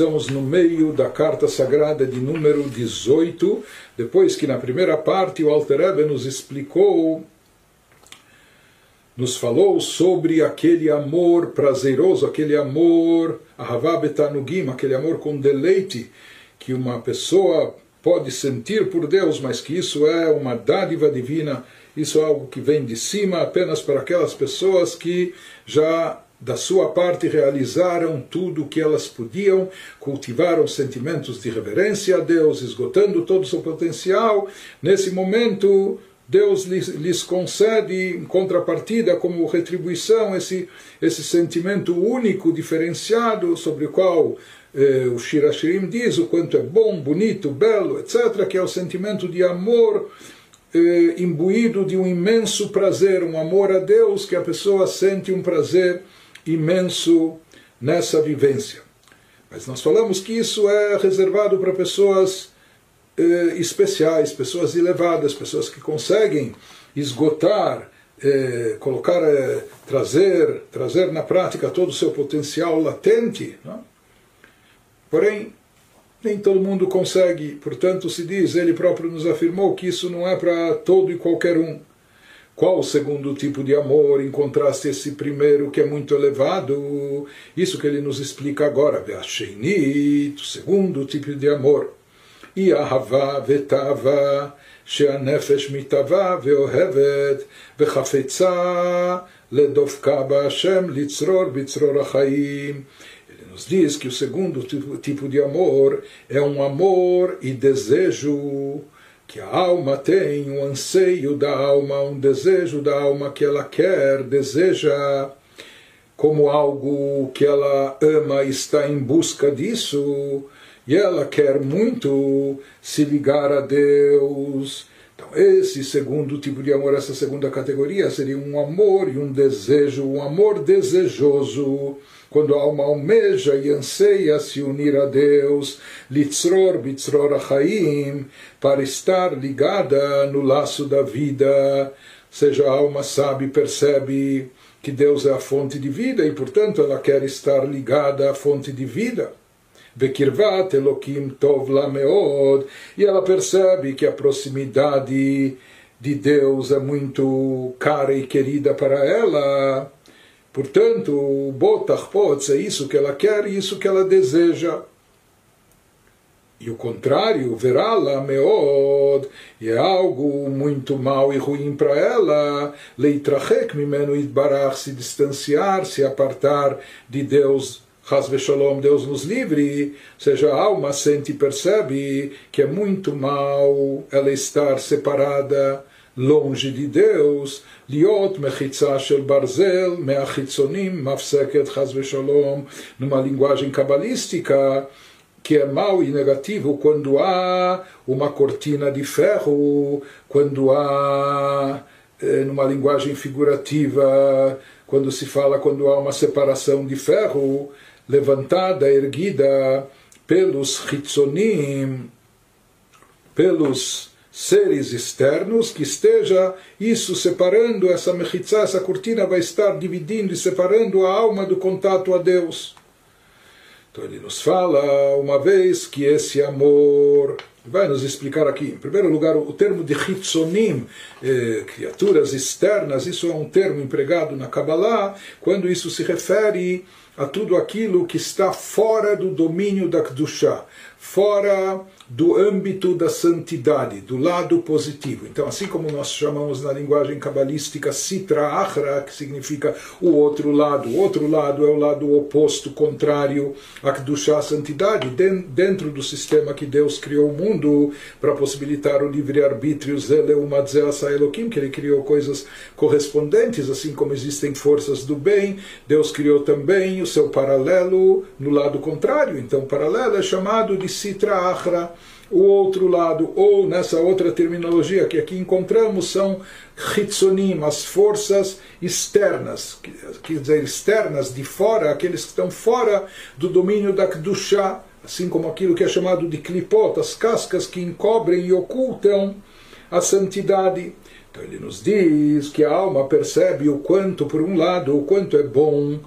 estamos no meio da carta sagrada de número 18, depois que na primeira parte o Alter nos explicou, nos falou sobre aquele amor prazeroso, aquele amor Ahavah aquele amor com deleite que uma pessoa pode sentir por Deus, mas que isso é uma dádiva divina, isso é algo que vem de cima apenas para aquelas pessoas que já da sua parte realizaram tudo o que elas podiam, cultivaram sentimentos de reverência a Deus, esgotando todo o seu potencial. Nesse momento, Deus lhes, lhes concede, em contrapartida, como retribuição, esse, esse sentimento único, diferenciado, sobre o qual eh, o Shirashirim diz o quanto é bom, bonito, belo, etc., que é o sentimento de amor eh, imbuído de um imenso prazer, um amor a Deus, que a pessoa sente um prazer imenso nessa vivência. Mas nós falamos que isso é reservado para pessoas eh, especiais, pessoas elevadas, pessoas que conseguem esgotar, eh, colocar, eh, trazer, trazer na prática todo o seu potencial latente. Não? É? Porém, nem todo mundo consegue, portanto, se diz, ele próprio nos afirmou que isso não é para todo e qualquer um. Qual o segundo tipo de amor, em contraste a esse primeiro que é muito elevado? Isso que ele nos explica agora. o segundo tipo de amor. E ahava vetava, שהנפש מתהווה ואוהבת וחפצה לדופקה בהשם לצרור בצרור החיים. Ele nos diz que o segundo tipo, tipo de amor é um amor e desejo que a alma tem um anseio da alma, um desejo da alma que ela quer, deseja como algo que ela ama e está em busca disso, e ela quer muito se ligar a Deus. Então, esse segundo tipo de amor, essa segunda categoria, seria um amor e um desejo, um amor desejoso quando a alma almeja e anseia se unir a Deus, litzror bitzror achaim, para estar ligada no laço da vida, seja a alma sabe, percebe que Deus é a fonte de vida e, portanto, ela quer estar ligada à fonte de vida. Bekirvat Elokim Tov Lameod, e ela percebe que a proximidade de Deus é muito cara e querida para ela. Portanto, o Botach pode é isso que ela quer e isso que ela deseja. E o contrário, verá-la meod, e é algo muito mal e ruim para ela, leitrachek mimenu itbarach, se distanciar, se apartar de Deus, Hasve Shalom, Deus nos livre, seja, a alma sente e percebe que é muito mal ela estar separada longe de Deus, Liot Mechitza Shel Barzel, Meachitzonim, Mafseket Chaz numa linguagem cabalística, que é mau e negativo quando há uma cortina de ferro, quando há, eh, numa linguagem figurativa, quando se fala quando há uma separação de ferro levantada, erguida pelos chitzonim, pelos seres externos, que esteja isso separando, essa mechitzá, essa cortina vai estar dividindo e separando a alma do contato a Deus. Então ele nos fala uma vez que esse amor vai nos explicar aqui. Em primeiro lugar, o termo de hitzonim, eh, criaturas externas, isso é um termo empregado na Kabbalah, quando isso se refere a tudo aquilo que está fora do domínio da Kedushá, fora do âmbito da santidade, do lado positivo. Então, assim como nós chamamos na linguagem cabalística Sitra Achra, que significa o outro lado, o outro lado é o lado oposto, contrário à a santidade, dentro do sistema que Deus criou o mundo para possibilitar o livre-arbítrio, Elohim, que ele criou coisas correspondentes, assim como existem forças do bem, Deus criou também o seu paralelo no lado contrário. Então, paralelo é chamado de Sitra Achra o outro lado, ou nessa outra terminologia que aqui encontramos, são hitzonim, as forças externas, quer dizer, externas, de fora, aqueles que estão fora do domínio da Kedushá, assim como aquilo que é chamado de klipot, as cascas que encobrem e ocultam a santidade. Então ele nos diz que a alma percebe o quanto, por um lado, o quanto é bom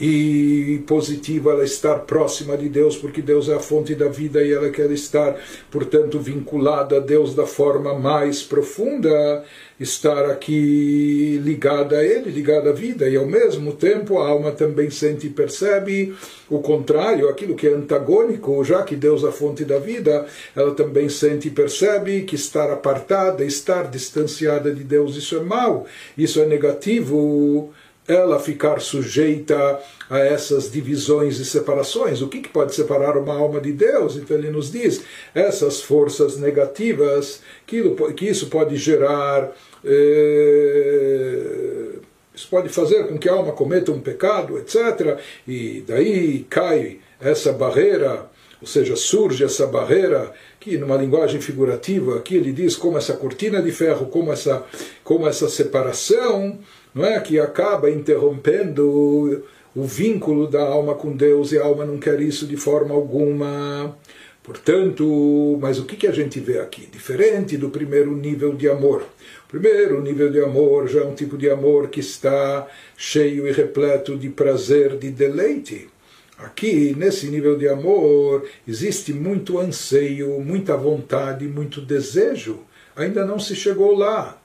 e positiva ela estar próxima de Deus, porque Deus é a fonte da vida e ela quer estar, portanto, vinculada a Deus da forma mais profunda, estar aqui ligada a Ele, ligada à vida, e ao mesmo tempo a alma também sente e percebe o contrário, aquilo que é antagônico, já que Deus é a fonte da vida, ela também sente e percebe que estar apartada, estar distanciada de Deus, isso é mal, isso é negativo ela ficar sujeita a essas divisões e separações. O que, que, pode separar uma alma de Deus? Então ele nos diz essas forças negativas que, que isso pode gerar. Eh, isso pode fazer com que a alma cometa um pecado, etc. E daí cai essa barreira, ou seja, surge essa barreira que numa linguagem figurativa aqui ele diz como essa cortina de ferro, como essa, como essa separação não é que acaba interrompendo o vínculo da alma com Deus e a alma não quer isso de forma alguma. Portanto, mas o que, que a gente vê aqui? Diferente do primeiro nível de amor. O primeiro nível de amor já é um tipo de amor que está cheio e repleto de prazer, de deleite. Aqui, nesse nível de amor, existe muito anseio, muita vontade, muito desejo. Ainda não se chegou lá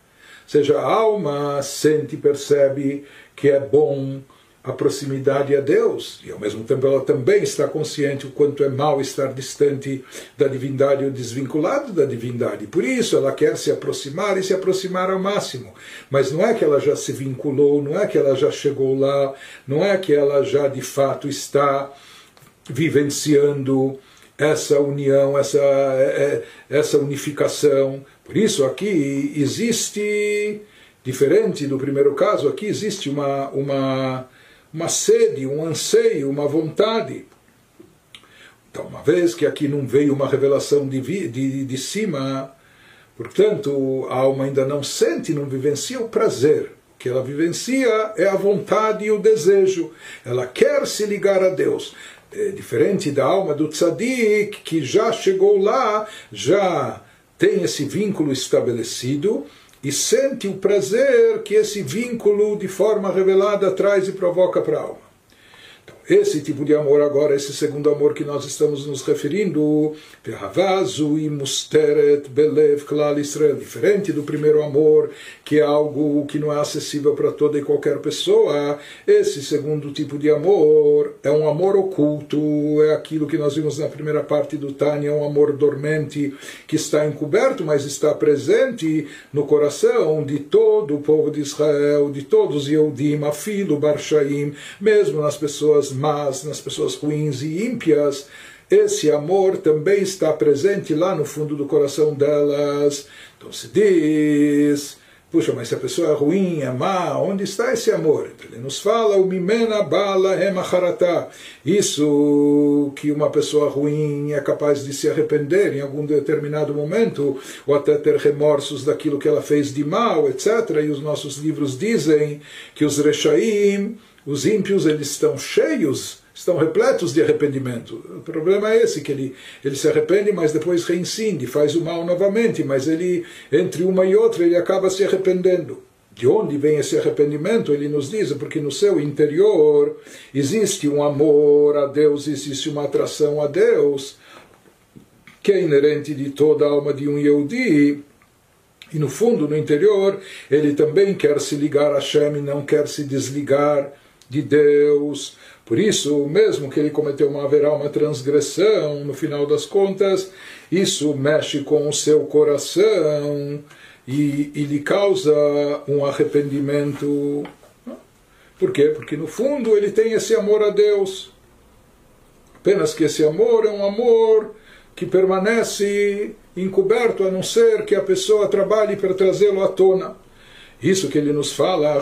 seja, a alma sente e percebe que é bom a proximidade a Deus, e ao mesmo tempo ela também está consciente o quanto é mal estar distante da divindade ou desvinculado da divindade. Por isso ela quer se aproximar e se aproximar ao máximo. Mas não é que ela já se vinculou, não é que ela já chegou lá, não é que ela já de fato está vivenciando essa união, essa, é, é, essa unificação. Por isso aqui existe, diferente do primeiro caso, aqui existe uma, uma, uma sede, um anseio, uma vontade. Então, uma vez que aqui não veio uma revelação de, de, de cima, portanto, a alma ainda não sente, não vivencia o prazer. O que ela vivencia é a vontade e o desejo. Ela quer se ligar a Deus. É diferente da alma do tzadik, que já chegou lá, já tem esse vínculo estabelecido e sente o prazer que esse vínculo, de forma revelada, traz e provoca para a alma. Esse tipo de amor agora, esse segundo amor que nós estamos nos referindo, diferente do primeiro amor, que é algo que não é acessível para toda e qualquer pessoa. Esse segundo tipo de amor é um amor oculto, é aquilo que nós vimos na primeira parte do Tânia, um amor dormente que está encoberto, mas está presente no coração de todo o povo de Israel, de todos os Yehudim, Afilo, Barshaim, mesmo nas pessoas más, nas pessoas ruins e ímpias, esse amor também está presente lá no fundo do coração delas. Então se diz, puxa, mas se a pessoa é ruim, é má, onde está esse amor? Então ele nos fala, o mimena bala emacharata. Isso que uma pessoa ruim é capaz de se arrepender em algum determinado momento, ou até ter remorsos daquilo que ela fez de mal, etc. E os nossos livros dizem que os rechaim os ímpios eles estão cheios, estão repletos de arrependimento. O problema é esse, que ele, ele se arrepende, mas depois reincide, faz o mal novamente, mas ele, entre uma e outra, ele acaba se arrependendo. De onde vem esse arrependimento? Ele nos diz, porque no seu interior existe um amor a Deus, existe uma atração a Deus, que é inerente de toda a alma de um Yehudi, e no fundo, no interior, ele também quer se ligar a Hashem e não quer se desligar de Deus. Por isso, mesmo que ele cometeu uma haverá uma transgressão, no final das contas, isso mexe com o seu coração e, e lhe causa um arrependimento. Por quê? Porque no fundo ele tem esse amor a Deus. Apenas que esse amor é um amor que permanece encoberto, a não ser que a pessoa trabalhe para trazê-lo à tona. Isso que ele nos fala,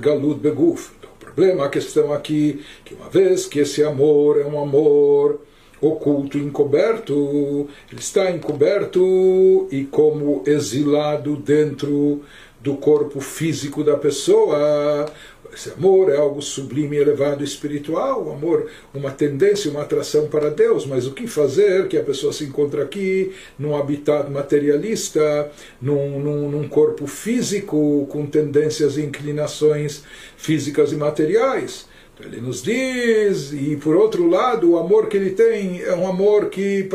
galut beguf. Então, o problema, a questão aqui, que uma vez que esse amor é um amor oculto, encoberto, ele está encoberto e como exilado dentro do corpo físico da pessoa, Esse amor é algo sublime, elevado, espiritual, o amor, uma tendência, uma atração para Deus, mas o que fazer que a pessoa se encontra aqui, num habitat materialista, num, num, num corpo físico, com tendências e inclinações físicas e materiais? Ele nos diz, e por outro lado, o amor que ele tem é um amor que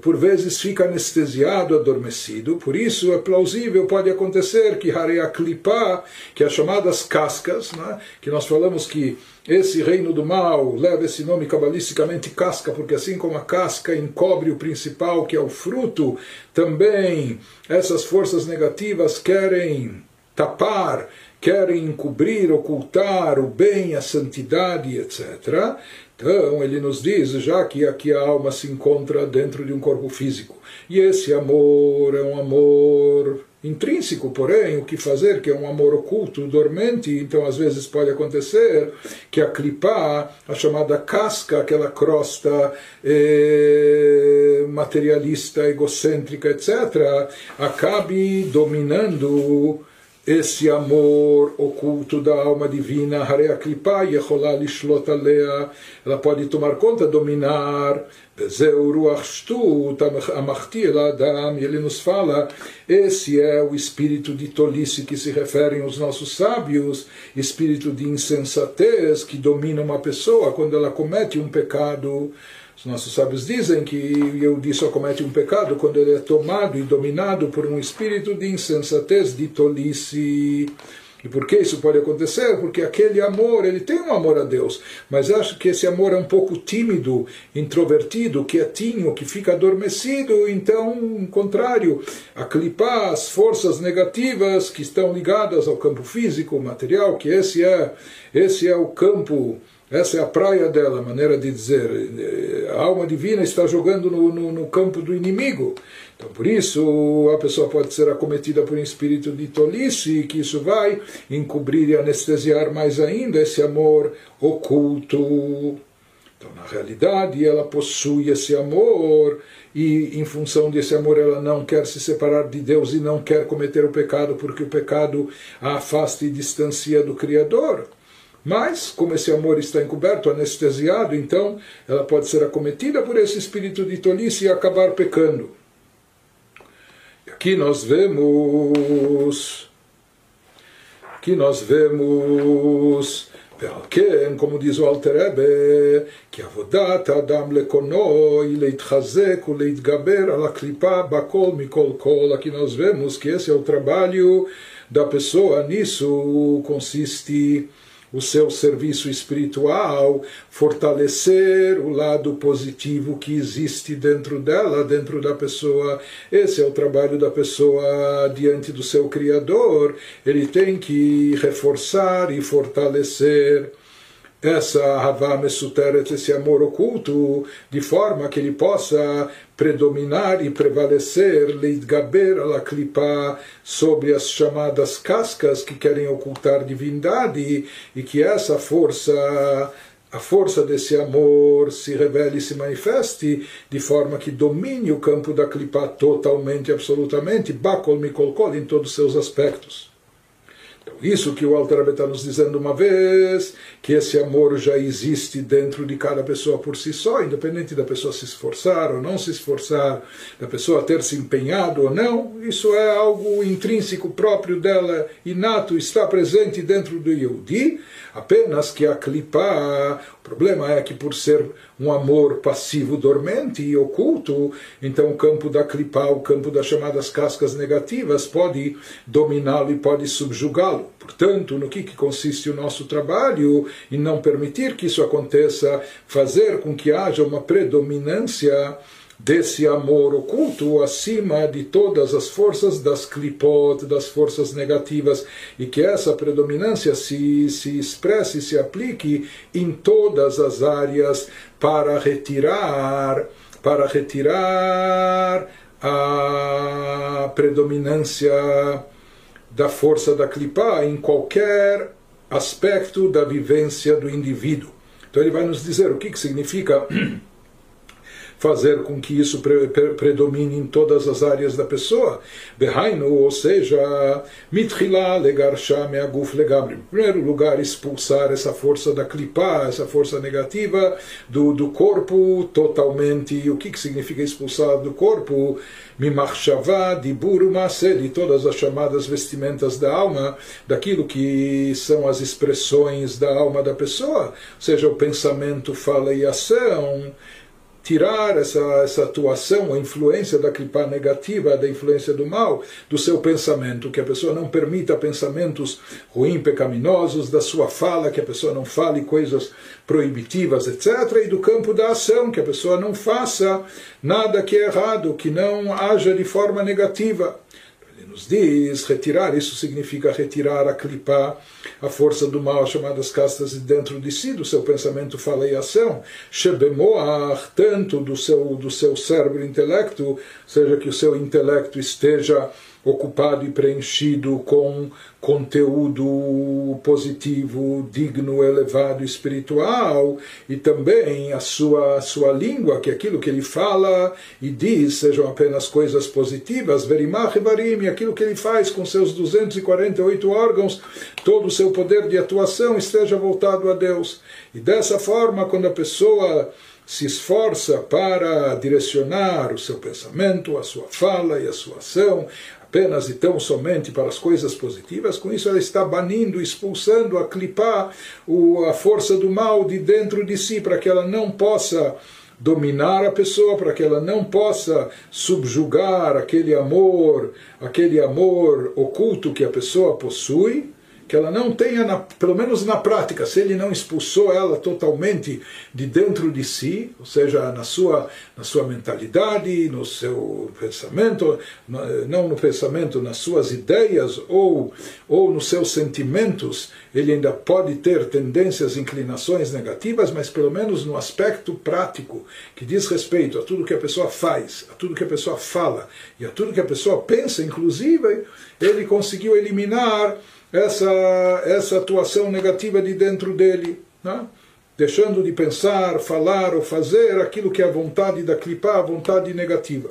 por vezes fica anestesiado, adormecido. Por isso é plausível, pode acontecer que Hareya Klipa, que é as chamadas cascas, né, que nós falamos que esse reino do mal leva esse nome cabalisticamente casca, porque assim como a casca encobre o principal, que é o fruto, também essas forças negativas querem tapar querem encobrir, ocultar o bem, a santidade, etc. Então, ele nos diz já que aqui a alma se encontra dentro de um corpo físico. E esse amor é um amor intrínseco, porém, o que fazer, que é um amor oculto, dormente, então às vezes pode acontecer que a clipá, a chamada casca, aquela crosta eh, materialista, egocêntrica, etc., acabe dominando esse amor oculto da alma divina, Harea Klipa ela pode tomar conta, dominar, ele nos fala, esse é o espírito de tolice que se referem os nossos sábios, espírito de insensatez que domina uma pessoa quando ela comete um pecado. Os nossos sábios dizem que Yehudi só comete um pecado quando ele é tomado e dominado por um espírito de insensatez, de tolice. E por que isso pode acontecer? Porque aquele amor, ele tem um amor a Deus, mas acho que esse amor é um pouco tímido, introvertido, quietinho, que fica adormecido, então, contrário, a clipar as forças negativas que estão ligadas ao campo físico, material, que esse é, esse é o campo essa é a praia dela, maneira de dizer. A alma divina está jogando no, no, no, campo do inimigo. Então, por isso, a pessoa pode ser acometida por um espírito de tolice, que isso vai encobrir e anestesiar mais ainda esse amor oculto. Então, na realidade, ela possui esse amor e, em função desse amor, ela não quer se separar de Deus e não quer cometer o pecado, porque o pecado a afasta e distancia do Criador. Mas, como esse amor está encoberto, anestesiado, então ela pode ser acometida por esse espírito de tolice e acabar pecando. E aqui nós vemos. Aqui nós vemos. ועל como diz o Alter Rebbe, כי עבודת האדם לקונו היא להתחזק ולהתגבר על הקליפה בכל מכל כל. Aqui nós vemos que esse é o trabalho da pessoa, nisso consiste o seu serviço espiritual, fortalecer o lado positivo que existe dentro dela, dentro da pessoa. Esse é o trabalho da pessoa diante do seu Criador. Ele tem que reforçar e fortalecer essa Havá Mesuteret, esse amor oculto, de forma que ele possa predominar e prevalecer, Leidgaber ala klipa, sobre as chamadas cascas que querem ocultar divindade, e que essa força a força desse amor se revele e se manifeste de forma que domine o campo da clipa totalmente, absolutamente, bakol mikolkol, em todos os seus aspectos. Isso que o Alter está nos dizendo uma vez, que esse amor já existe dentro de cada pessoa por si só, independente da pessoa se esforçar ou não se esforçar, da pessoa ter se empenhado ou não, isso é algo intrínseco próprio dela, inato, está presente dentro do Yehudi, apenas que a clipa, o problema é que por ser um amor passivo, dormente e oculto, então o campo da clipa, o campo das chamadas cascas negativas, pode dominá-lo e pode subjugá-lo. Portanto, no que, que consiste o nosso trabalho? Em não permitir que isso aconteça, fazer com que haja uma predominância desse amor oculto acima de todas as forças das clipot, das forças negativas, e que essa predominância se, se expresse, se aplique em todas as áreas para retirar, para retirar a predominância da força da clipá em qualquer aspecto da vivência do indivíduo. Então ele vai nos dizer o que, que significa fazer com que isso pre pre predomine em todas as áreas da pessoa. Behainu, ou seja, mitchila legarsha meaguf legabri. Em primeiro lugar, expulsar essa força da clipá, essa força negativa do, do corpo totalmente. O que, que significa expulsar do corpo? Mimachshavá, dibur, maser, de todas as chamadas vestimentas da alma, daquilo que são as expressões da alma da pessoa, seja o pensamento, fala e ação, tirar essa, essa atuação, a influência da clipa negativa, da influência do mal, do seu pensamento, que a pessoa não permita pensamentos ruins, pecaminosos, da sua fala, que a pessoa não fale coisas proibitivas, etc., e do campo da ação, que a pessoa não faça nada que é errado, que não haja de forma negativa nos diz, retirar, isso significa retirar a clipar a força do mal, chamadas castas de dentro de si, do seu pensamento, fala e ação, shebemoar, tanto do seu, do seu cérebro intelecto, seja que o seu intelecto esteja ocupado e preenchido com conteúdo positivo, digno, elevado, espiritual, e também a sua, a sua língua, que aquilo que ele fala e diz sejam apenas coisas positivas, verimach varim, aquilo que ele faz com seus 248 órgãos, todo o seu poder de atuação esteja voltado a Deus. E dessa forma, quando a pessoa se esforça para direcionar o seu pensamento, a sua fala e a sua ação apenas e tão somente para as coisas positivas, com isso ela está banindo, expulsando, a clipar a força do mal de dentro de si, para que ela não possa dominar a pessoa, para que ela não possa subjugar aquele amor, aquele amor oculto que a pessoa possui, que ela não tenha, na, pelo menos na prática, se ele não expulsou ela totalmente de dentro de si, ou seja, na sua, na sua mentalidade, no seu pensamento, não no pensamento, nas suas ideias ou, ou nos seus sentimentos, ele ainda pode ter tendências, inclinações negativas, mas pelo menos no aspecto prático, que diz respeito a tudo que a pessoa faz, a tudo que a pessoa fala e a tudo que a pessoa pensa, inclusive, ele conseguiu eliminar essa, essa atuação negativa de dentro dele, né? deixando de pensar, falar ou fazer aquilo que é a vontade da clipa, a vontade negativa.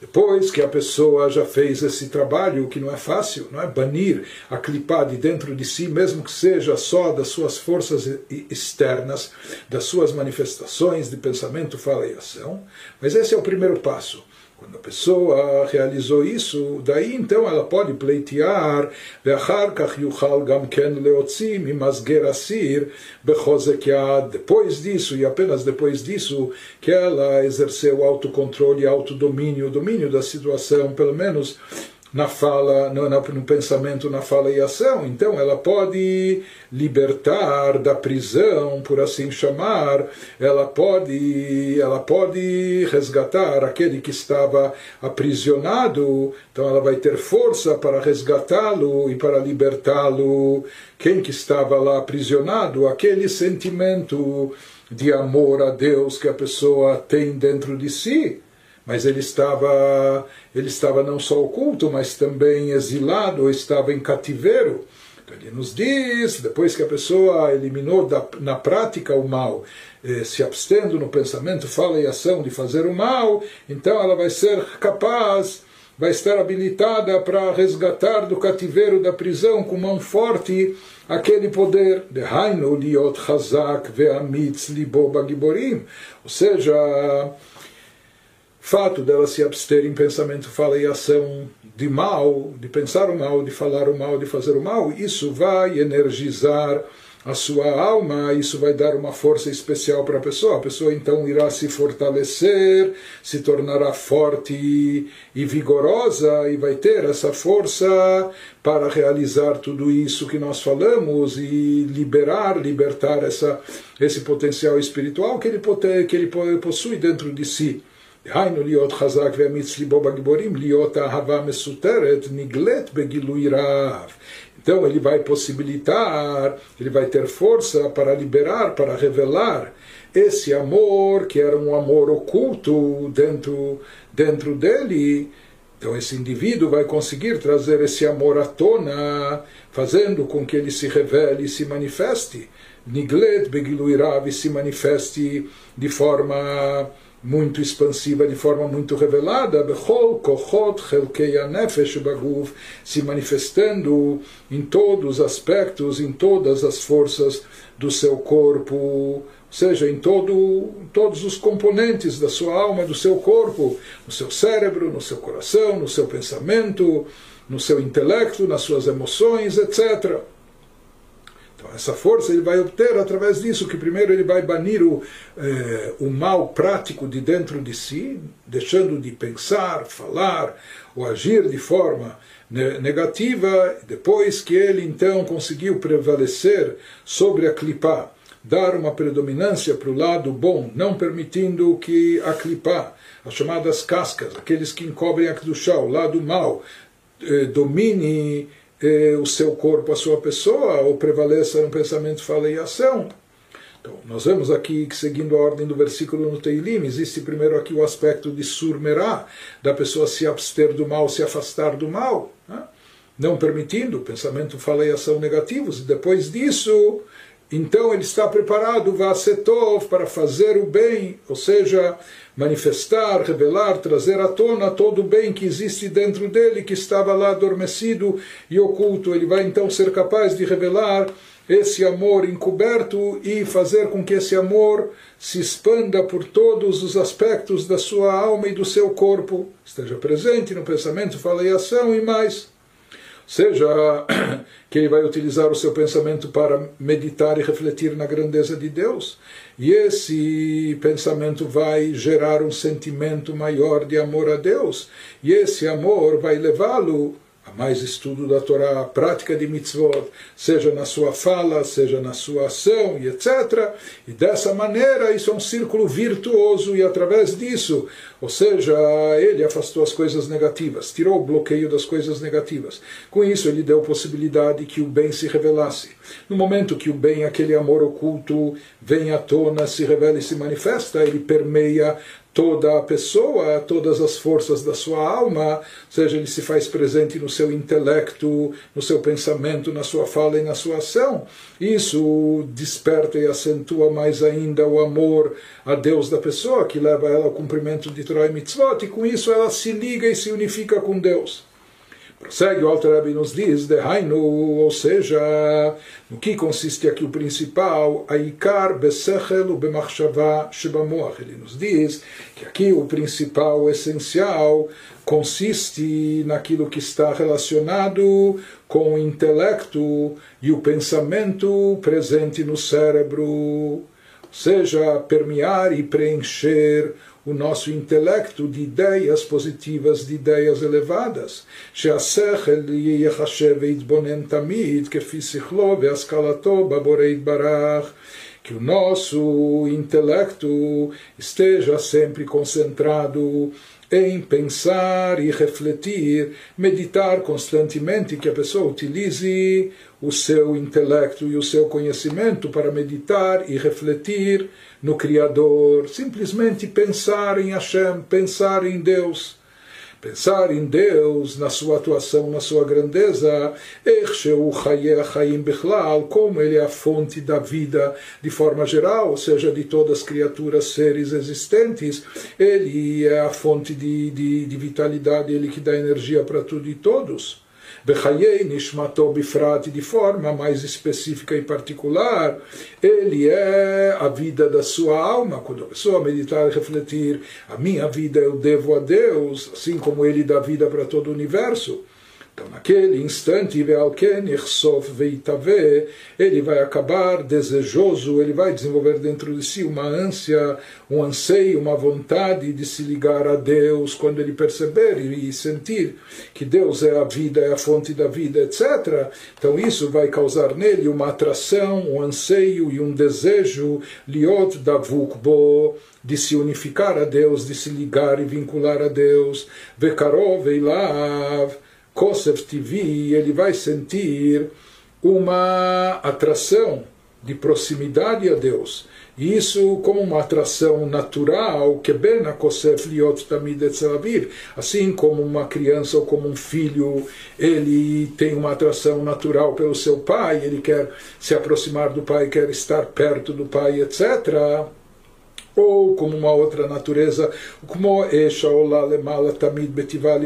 Depois que a pessoa já fez esse trabalho, que não é fácil, não é banir a clipa de dentro de si, mesmo que seja só das suas forças externas, das suas manifestações de pensamento, fala e ação, mas esse é o primeiro passo. Quando a pessoa realizou isso, daí então ela pode pleitear, depois disso, e apenas depois disso, que ela exerceu autocontrole, autodomínio, domínio da situação, pelo menos na fala, no, no, pensamento, na fala e ação. Então ela pode libertar da prisão, por assim chamar, ela pode, ela pode resgatar aquele que estava aprisionado, então ela vai ter força para resgatá-lo e para libertá-lo. Quem que estava lá aprisionado? Aquele sentimento de amor a Deus que a pessoa tem dentro de si mas ele estava, ele estava não só oculto, mas também exilado, ou estava em cativeiro. Então ele nos diz, depois que a pessoa eliminou da, na prática o mal, eh, se abstendo no pensamento, fala e ação de fazer o mal, então ela vai ser capaz, vai estar habilitada para resgatar do cativeiro da prisão com mão forte aquele poder. Ou seja, fato dela se abster em pensamento, fala e ação de mal, de pensar o mal, de falar o mal, de fazer o mal, isso vai energizar a sua alma, isso vai dar uma força especial para a pessoa. A pessoa então irá se fortalecer, se tornará forte e vigorosa e vai ter essa força para realizar tudo isso que nós falamos e liberar, libertar essa, esse potencial espiritual que ele, que ele possui dentro de si. דהיינו להיות חזק ואמיץ ליבו בגיבורים, להיות אהבה מסותרת, נגלית בגילוי רב. Então ele vai possibilitar, ele vai ter força para liberar, para revelar esse amor que era um amor oculto dentro, dentro dele. Então esse indivíduo vai conseguir trazer esse amor à tona, fazendo com que ele se revele e se manifeste. Niglet Begiluirav se manifeste de forma muito expansiva, de forma muito revelada, Bechol Kochot Baguf, se manifestando em todos os aspectos, em todas as forças do seu corpo, ou seja, em todo, todos os componentes da sua alma, do seu corpo, no seu cérebro, no seu coração, no seu pensamento, no seu intelecto, nas suas emoções, etc. Então, essa força ele vai obter através disso, que primeiro ele vai banir o, eh, o mal prático de dentro de si, deixando de pensar, falar ou agir de forma negativa, depois que ele então conseguiu prevalecer sobre a clipá, dar uma predominância para o lado bom, não permitindo que a clipá, as chamadas cascas, aqueles que encobrem a Kedushá, o lado mal, eh, domine eh, o seu corpo, a sua pessoa, ou prevaleça no pensamento, fala e ação. Então, nós vemos aqui que, seguindo a ordem do versículo no Teilim, existe primeiro aqui o aspecto de surmerá, da pessoa se abster do mal, se afastar do mal, né? não permitindo, pensamento, fala e ação negativos, e depois disso, então ele está preparado, Vasetov, para fazer o bem, ou seja, manifestar, revelar, trazer à tona todo o bem que existe dentro dele, que estava lá adormecido e oculto. Ele vai então ser capaz de revelar esse amor encoberto e fazer com que esse amor se expanda por todos os aspectos da sua alma e do seu corpo, esteja presente no pensamento, fala e ação e mais seja que ele vai utilizar o seu pensamento para meditar e refletir na grandeza de Deus, e esse pensamento vai gerar um sentimento maior de amor a Deus, e esse amor vai levá-lo a mais estudo da Torá, a prática de mitzvot, seja na sua fala, seja na sua ação e etc. E dessa maneira isso é um círculo virtuoso e através disso, ou seja, ele afastou as coisas negativas, tirou o bloqueio das coisas negativas. Com isso ele deu possibilidade que o bem se revelasse. No momento que o bem, aquele amor oculto, vem à tona, se revela e se manifesta, ele permeia toda a pessoa, todas as forças da sua alma, seja, ele se faz presente no seu intelecto, no seu pensamento, na sua fala e na sua ação. Isso desperta e acentua mais ainda o amor a Deus da pessoa, que leva ela ao cumprimento de Torah e Mitzvot, e com isso ela se liga e se unifica com Deus. Prossegue o Alter Rebbe nos diz, de Hainu, ou seja, no que consiste aqui o principal, Aikar besechel bemachshava shebamoach. Ele nos diz que aqui o principal, o essencial, consiste naquilo que está relacionado com o intelecto e o pensamento presente no cérebro, ou seja, permear e preencher o nosso intelecto de ideias positivas, de ideias elevadas. שהשכל ייחשב ויתבונן תמיד כפי שכלו והשכלתו בבורא יתברך. Que o nosso intelecto esteja sempre concentrado em pensar e refletir, meditar constantemente, que a pessoa utilize o seu intelecto e o seu conhecimento para meditar e refletir no Criador, simplesmente pensar em Hashem, pensar em Deus. Pensar em Deus, na sua atuação, na sua grandeza, como ele é a fonte da vida de forma geral, ou seja, de todas as criaturas, seres existentes, ele é a fonte de, de, de vitalidade, ele que dá energia para tudo e todos. Bechayei Nishmato Bifrat, de forma mais específica e particular, ele é a vida da sua alma. Quando a pessoa meditar e refletir, a minha vida eu devo a Deus, assim como ele dá vida para todo o universo. Então, naquele instante, ele vai acabar desejoso, ele vai desenvolver dentro de si uma ânsia, um anseio, uma vontade de se ligar a Deus quando ele perceber e sentir que Deus é a vida, é a fonte da vida, etc. Então, isso vai causar nele uma atração, um anseio e um desejo, liot davukbo, de se unificar a Deus, de se ligar e vincular a Deus, vekarov eilav Kosef TV, ele vai sentir uma atração de proximidade a Deus. E isso como uma atração natural, que bem na Kosef Liot Tamid Etzelaviv, assim como uma criança ou como um filho, ele tem uma atração natural pelo seu pai, ele quer se aproximar do pai, quer estar perto do pai, etc. ou como uma outra natureza, como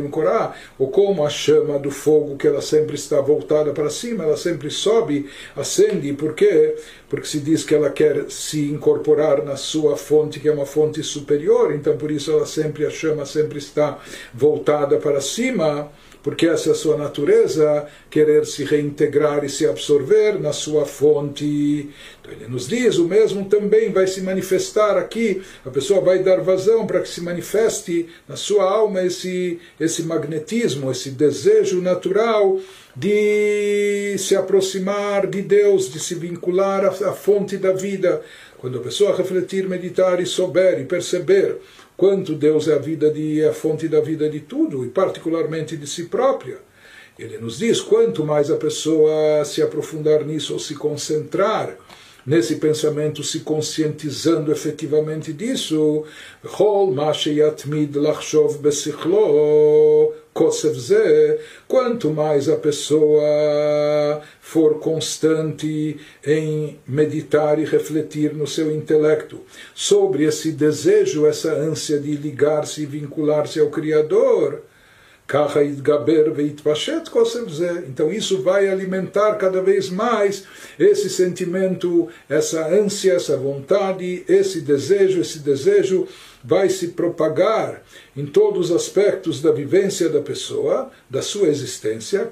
Korah, ou como a chama do fogo que ela sempre está voltada para cima, ela sempre sobe, acende, por quê? Porque se diz que ela quer se incorporar na sua fonte, que é uma fonte superior, então por isso ela sempre, a chama sempre está voltada para cima porque essa é a sua natureza, querer se reintegrar e se absorver na sua fonte. Então ele nos diz, o mesmo também vai se manifestar aqui, a pessoa vai dar vazão para que se manifeste na sua alma esse, esse magnetismo, esse desejo natural de se aproximar de Deus, de se vincular à, à fonte da vida. Quando a pessoa refletir, meditar e souber e perceber quanto Deus é a vida de a fonte da vida de tudo e particularmente de si própria. Ele nos diz quanto mais a pessoa se aprofundar nisso ou se concentrar nesse pensamento, se conscientizando efetivamente disso, quanto mais a pessoa for constante em meditar e refletir no seu intelecto sobre esse desejo, essa ânsia de ligar-se e vincular-se ao Criador, então isso vai alimentar cada vez mais esse sentimento, essa ânsia, essa vontade, esse desejo, esse desejo vai se propagar em todos os aspectos da vivência da pessoa, da sua existência.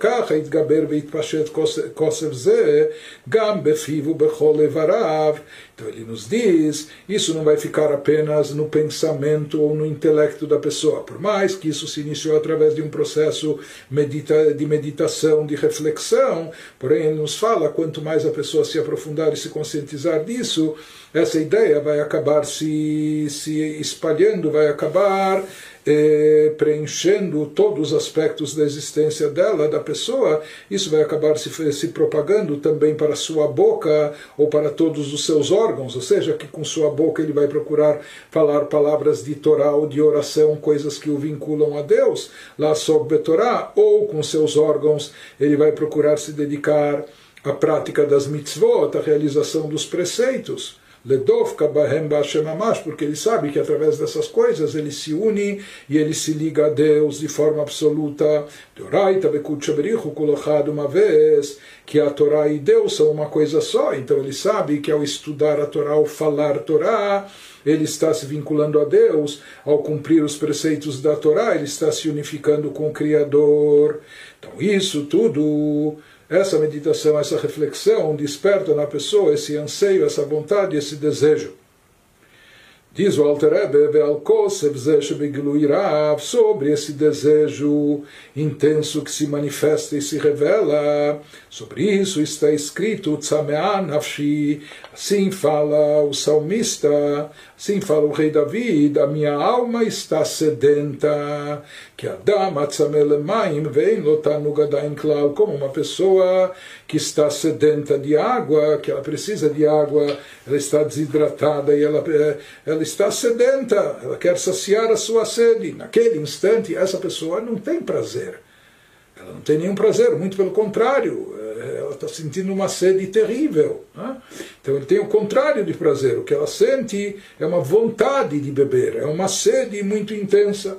Então ele nos diz, isso não vai ficar apenas no pensamento ou no intelecto da pessoa, por mais que isso se iniciou através de um processo medita de meditação, de reflexão, porém ele nos fala, quanto mais a pessoa se aprofundar e se conscientizar disso, essa ideia vai acabar se, se espalhando, vai acabar eh, preenchendo todos os aspectos da existência dela, da pessoa, isso vai acabar se, se propagando também para sua boca ou para todos os seus órgãos, ou seja, que com sua boca ele vai procurar falar palavras de Torá ou de oração, coisas que o vinculam a Deus, lá sob Torá, ou com seus órgãos ele vai procurar se dedicar à prática das mitzvot, à realização dos preceitos. Ledovka Bahem Bashem Amash, porque ele sabe que através dessas coisas ele se une e ele se liga a Deus de forma absoluta. Doraita Bekutchaberichu colocado uma vez que a Torá e Deus são uma coisa só, então ele sabe que ao estudar a Torá, ao falar Torá, ele está se vinculando a Deus, ao cumprir os preceitos da Torá, ele está se unificando com o Criador. Então, isso tudo essa meditação, essa reflexão desperta na pessoa esse anseio, essa vontade, esse desejo. Diz o Alter Rebbe, sobre esse desejo intenso que se manifesta e se revela. Sobre isso está escrito, assim fala o salmista, assim fala o rei Davi, a minha alma está sedenta, que Adam atzamelemayim vem lotanugadain klal, como uma pessoa que está sedenta de água, que ela precisa de água, ela está desidratada e ela, eh, ela está sedenta, ela quer saciar a sua sede. Naquele instante, essa pessoa não tem prazer. Ela não tem nenhum prazer, muito pelo contrário, eh, ela está sentindo uma sede terrível. Né? Então ele tem o contrário de prazer, o que ela sente é uma vontade de beber, é uma sede muito intensa.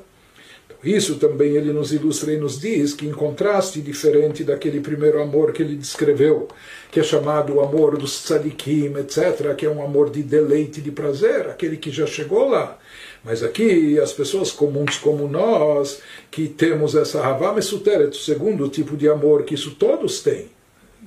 Isso também ele nos ilustra e nos diz que, em contraste diferente daquele primeiro amor que ele descreveu, que é chamado o amor dos tzadikim, etc., que é um amor de deleite, de prazer, aquele que já chegou lá. Mas aqui, as pessoas comuns como nós, que temos essa Havá Mesuteret, o segundo tipo de amor que isso todos têm,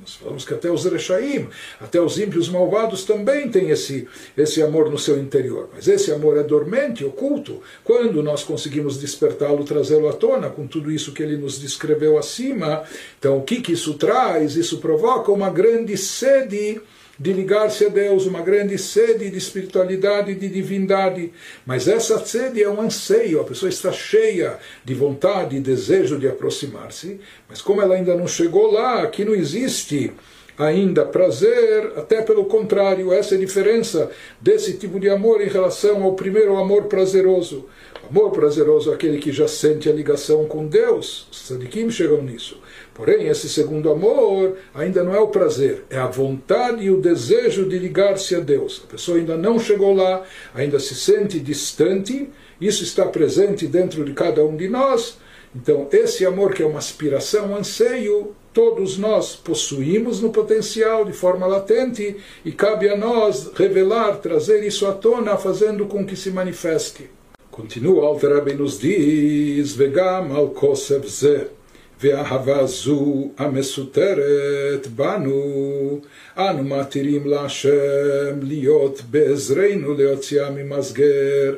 nós falamos que até os Rechaim, até os ímpios malvados também têm esse, esse amor no seu interior. Mas esse amor é dormente, oculto. Quando nós conseguimos despertá-lo, trazê-lo à tona, com tudo isso que ele nos descreveu acima, então o que, que isso traz? Isso provoca uma grande sede de ligar-se a Deus, uma grande sede de espiritualidade e de divindade. Mas essa sede é um anseio, a pessoa está cheia de vontade e desejo de aproximar-se, mas como ela ainda não chegou lá, aqui não existe ainda prazer, até pelo contrário, essa é a diferença desse tipo de amor em relação ao primeiro amor prazeroso. O amor prazeroso é aquele que já sente a ligação com Deus, os sadikim chegam nisso. Porém, esse segundo amor ainda não é o prazer, é a vontade e o desejo de ligar-se a Deus. A pessoa ainda não chegou lá, ainda se sente distante, isso está presente dentro de cada um de nós. Então, esse amor que é uma aspiração, um anseio, todos nós possuímos no potencial de forma latente e cabe a nós revelar, trazer isso à tona, fazendo com que se manifeste. Continua, Alter Rebbe nos diz, Vegam al kosev ze. והאהבה זו המסותרת בנו, אנו מתירים להשם להיות בעזרנו להוציאה ממסגר.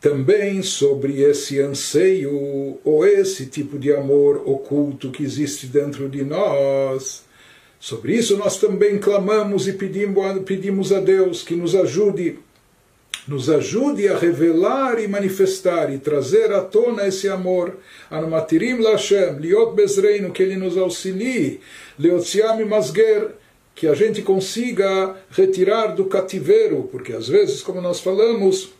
Também sobre esse anseio ou esse tipo de amor oculto que existe dentro de nós, sobre isso nós também clamamos e pedimos, pedimos a Deus que nos ajude nos ajude a revelar e manifestar e trazer à tona esse amor. Anumatirim Lashem, Liot Bezreino, que ele nos auxilie, Leotziam Masger, que a gente consiga retirar do cativeiro, porque às vezes, como nós falamos,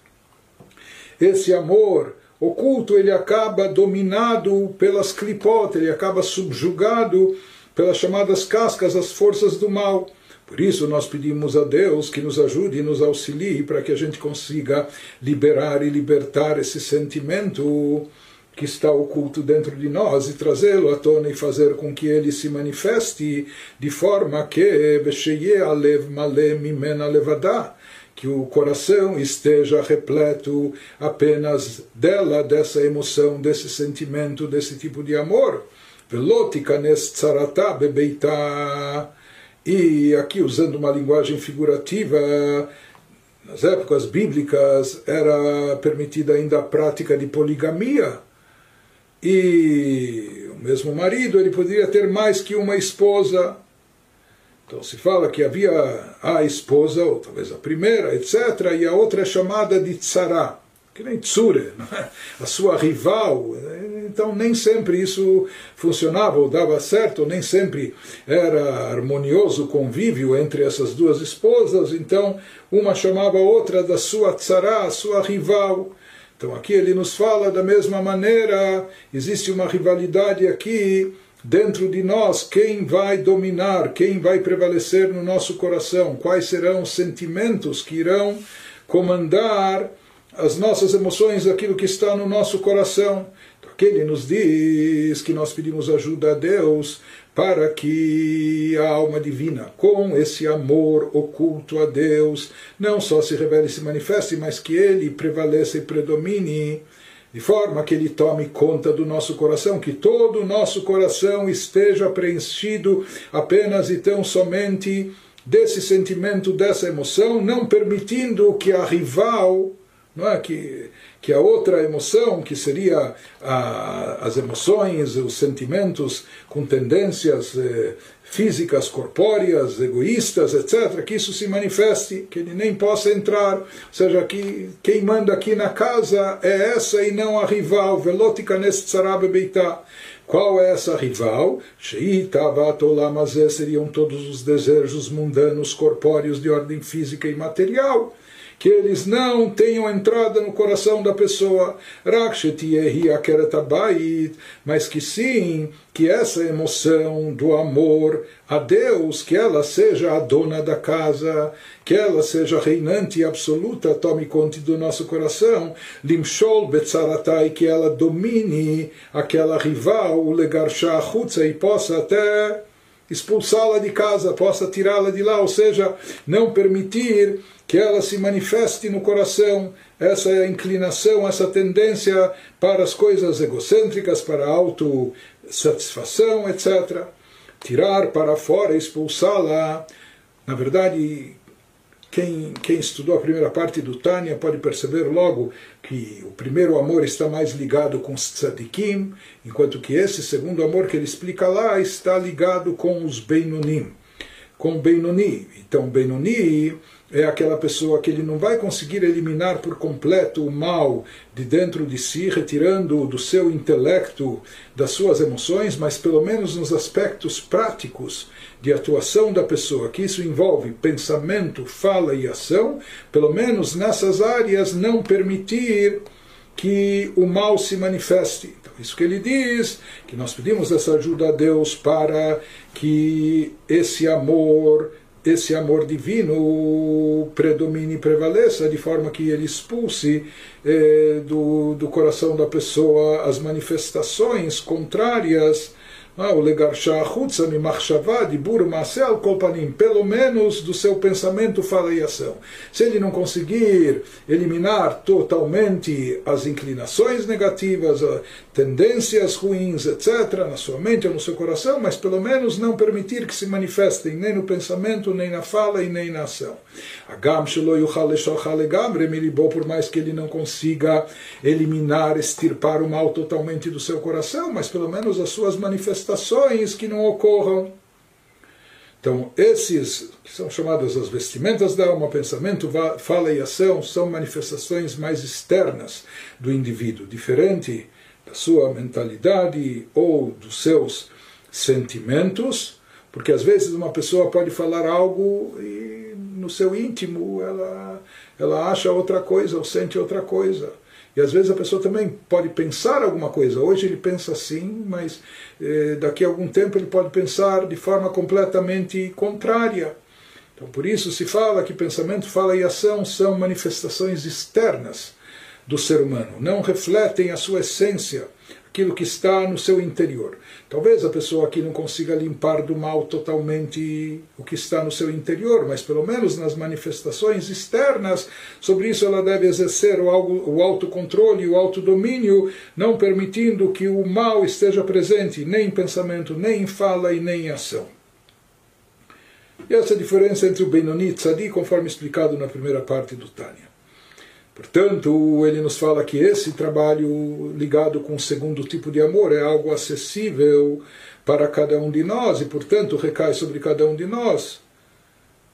esse amor oculto ele acaba dominado pelas clipot, ele acaba subjugado pelas chamadas cascas, as forças do mal. Por isso nós pedimos a Deus que nos ajude e nos auxilie para que a gente consiga liberar e libertar esse sentimento que está oculto dentro de nós e trazê-lo à tona e fazer com que ele se manifeste de forma que que o coração esteja repleto apenas dela, dessa emoção, desse sentimento, desse tipo de amor. Velotika nes bebeita e aqui, usando uma linguagem figurativa, nas épocas bíblicas era permitida ainda a prática de poligamia. E o mesmo marido ele poderia ter mais que uma esposa. Então se fala que havia a esposa, ou talvez a primeira, etc., e a outra é chamada de tsara, que nem tsure, é? a sua rival. Então nem sempre isso funcionava ou dava certo, nem sempre era harmonioso o convívio entre essas duas esposas. Então uma chamava a outra da sua tsará, sua rival. Então aqui ele nos fala da mesma maneira, existe uma rivalidade aqui dentro de nós, quem vai dominar, quem vai prevalecer no nosso coração, quais serão os sentimentos que irão comandar as nossas emoções, aquilo que está no nosso coração que ele nos diz que nós pedimos ajuda a Deus para que a alma divina, com esse amor oculto a Deus, não só se revele e se manifeste, mas que ele prevaleça e predomine, de forma que ele tome conta do nosso coração, que todo o nosso coração esteja preenchido apenas e tão somente desse sentimento, dessa emoção, não permitindo que a rival, não é que que a outra emoção, que seria a, as emoções, os sentimentos com tendências eh, físicas, corpóreas, egoístas, etc., que isso se manifeste, que ele nem possa entrar, ou seja, que quem manda aqui na casa é essa e não a rival, velotica beitá. Qual é essa rival? seriam todos os desejos mundanos, corpóreos de ordem física e material que eles não tenham entrada no coração da pessoa, mas que sim, que essa emoção do amor a Deus, que ela seja a dona da casa, que ela seja reinante e absoluta, tome conta do nosso coração, limshol betzaratai, que ela domine aquela rival, o legar e possa até expulsá-la de casa, possa tirá-la de lá, ou seja, não permitir que ela se manifeste no coração, essa inclinação, essa tendência para as coisas egocêntricas, para a autossatisfação, etc. Tirar para fora, expulsá-la. Na verdade, quem, quem estudou a primeira parte do Tânia pode perceber logo que o primeiro amor está mais ligado com os tzadikim, enquanto que esse segundo amor que ele explica lá está ligado com os Beinonim, com o Benoni. Então, Benoni é aquela pessoa que ele não vai conseguir eliminar por completo o mal de dentro de si, retirando do seu intelecto, das suas emoções, mas pelo menos nos aspectos práticos de atuação da pessoa, que isso envolve pensamento, fala e ação, pelo menos nessas áreas não permitir que o mal se manifeste. Então, Isso que ele diz, que nós pedimos essa ajuda a Deus para que esse amor, esse amor divino predomine e prevaleça, de forma que ele expulse eh, do, do coração da pessoa as manifestações contrárias ah, o legarsha chutza mimachshava dibur maaseh kolpanim, pelo menos do seu pensamento, fala e ação. Se ele não conseguir eliminar totalmente as inclinações negativas, tendências ruins, etc., na sua mente ou no seu coração, mas pelo menos não permitir que se manifestem nem no pensamento, nem na fala e nem na ação. Agam por mais que ele não consiga eliminar, extirpar o mal totalmente do seu coração, mas pelo menos as suas manifestações que não ocorram. Então, esses que são chamadas as vestimentas da alma, pensamento, fala e ação, são manifestações mais externas do indivíduo, diferente da sua mentalidade ou dos seus sentimentos, porque às vezes uma pessoa pode falar algo e no seu íntimo ela, ela acha outra coisa ou sente outra coisa. E às vezes a pessoa também pode pensar alguma coisa. Hoje ele pensa assim, mas eh, daqui a algum tempo ele pode pensar de forma completamente contrária. Então por isso se fala que pensamento, fala e ação são manifestações externas do ser humano, não refletem a sua essência aquilo que está no seu interior. Talvez a pessoa aqui não consiga limpar do mal totalmente o que está no seu interior, mas pelo menos nas manifestações externas, sobre isso ela deve exercer o, autocontrole, o autodomínio, não permitindo que o mal esteja presente nem em pensamento, nem em fala e nem em ação. E essa é a diferença entre o Benoni e Tzadi, conforme explicado na primeira parte do Tânia. Portanto, ele nos fala que esse trabalho ligado com o segundo tipo de amor é algo acessível para cada um de nós e, portanto, recai sobre cada um de nós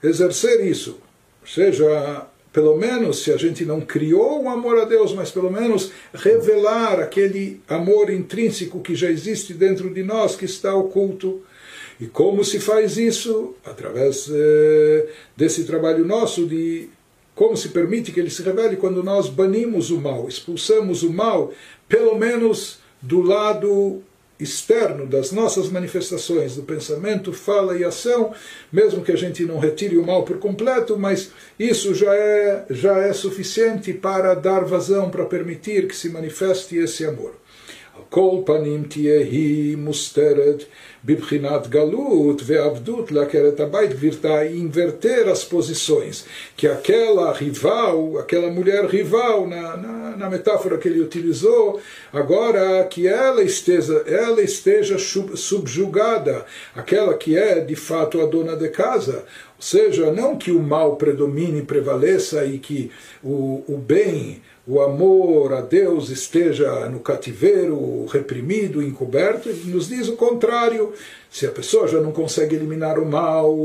exercer isso. Ou seja, pelo menos, se a gente não criou o amor a Deus, mas pelo menos revelar aquele amor intrínseco que já existe dentro de nós, que está oculto. E como se faz isso? Através eh, desse trabalho nosso de como se permite que ele se revele quando nós banimos o mal, expulsamos o mal, pelo menos do lado externo das nossas manifestações do pensamento, fala e ação, mesmo que a gente não retire o mal por completo, mas isso já é já é suficiente para dar vazão para permitir que se manifeste esse amor. Musteret Bibrinat Galut Veavdut Lakeret Abait, Gvirtai, inverter as posições, que aquela rival, aquela mulher rival, na, na, na, metáfora que ele utilizou, agora que ela esteja, ela esteja subjugada, aquela que é de fato a dona de casa, ou seja, não que o mal predomine, prevaleça e que o, o bem, o amor a Deus esteja no cativeiro, reprimido, encoberto, ele nos diz o contrário. Se a pessoa já não consegue eliminar o mal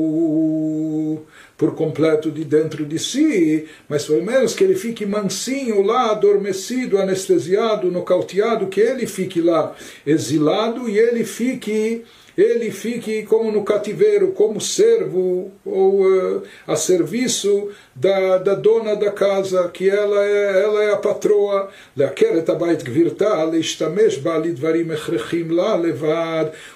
por completo de dentro de si, mas pelo menos que ele fique mansinho lá, adormecido, anestesiado, nocauteado, que ele fique lá exilado e ele fique ele fique como no cativeiro, como servo ou uh, a serviço da, da dona da casa, que ela é, ela é a patroa.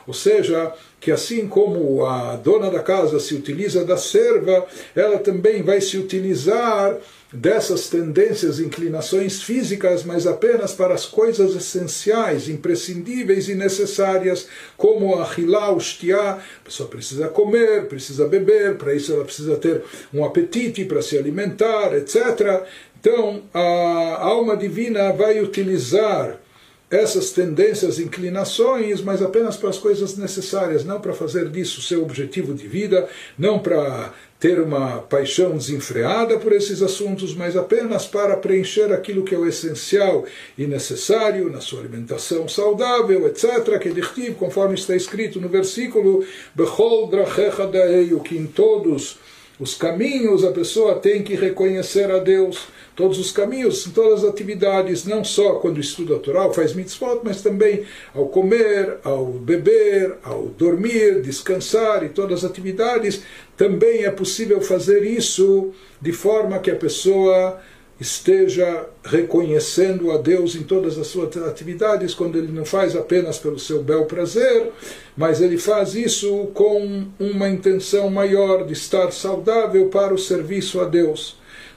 Ou seja, que assim como a dona da casa se utiliza da serva, ela também vai se utilizar dessas tendências, inclinações físicas, mas apenas para as coisas essenciais, imprescindíveis e necessárias, como a hilá, o shtiá, a pessoa precisa comer, precisa beber, para isso ela precisa ter um apetite para se alimentar, etc. Então, a alma divina vai utilizar essas tendências, inclinações, mas apenas para as coisas necessárias, não para fazer disso seu objetivo de vida, não para ter uma paixão desenfreada por esses assuntos, mas apenas para preencher aquilo que é o essencial e necessário na sua alimentação saudável, etc. Que dichtiv, conforme está escrito no versículo, Bechol drachecha que em todos os caminhos a pessoa tem que reconhecer a Deus todos os caminhos, todas as atividades, não só quando estuda a Torá, faz mitzvot, mas também ao comer, ao beber, ao dormir, descansar e todas as atividades, também é possível fazer isso de forma que a pessoa esteja reconhecendo a Deus em todas as suas atividades, quando ele não faz apenas pelo seu bel prazer, mas ele faz isso com uma intenção maior de estar saudável para o serviço a Deus.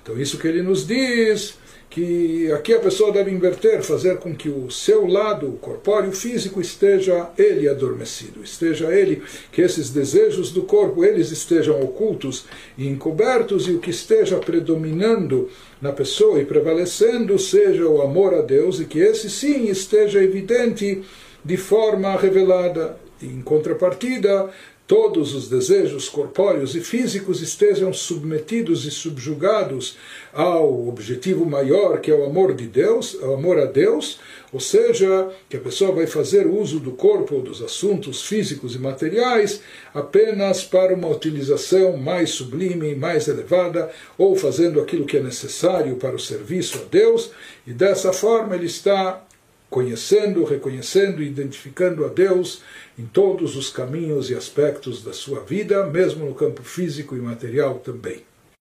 Então, isso que ele nos diz que aqui a pessoa deve inverter, fazer com que o seu lado corpóreo físico esteja ele adormecido, esteja ele, que esses desejos do corpo, eles estejam ocultos e encobertos e o que esteja predominando na pessoa e prevalecendo seja o amor a Deus e que esse sim esteja evidente de forma revelada. Em contrapartida, todos os desejos corpóreos e físicos estejam submetidos e subjugados ao objetivo maior, que é o amor de Deus, o amor a Deus, ou seja, que a pessoa vai fazer uso do corpo ou dos assuntos físicos e materiais apenas para uma utilização mais sublime, mais elevada, ou fazendo aquilo que é necessário para o serviço a Deus, e dessa forma ele está conhecendo, reconhecendo identificando a Deus em todos os caminhos e aspectos da sua vida, mesmo no campo físico e material também.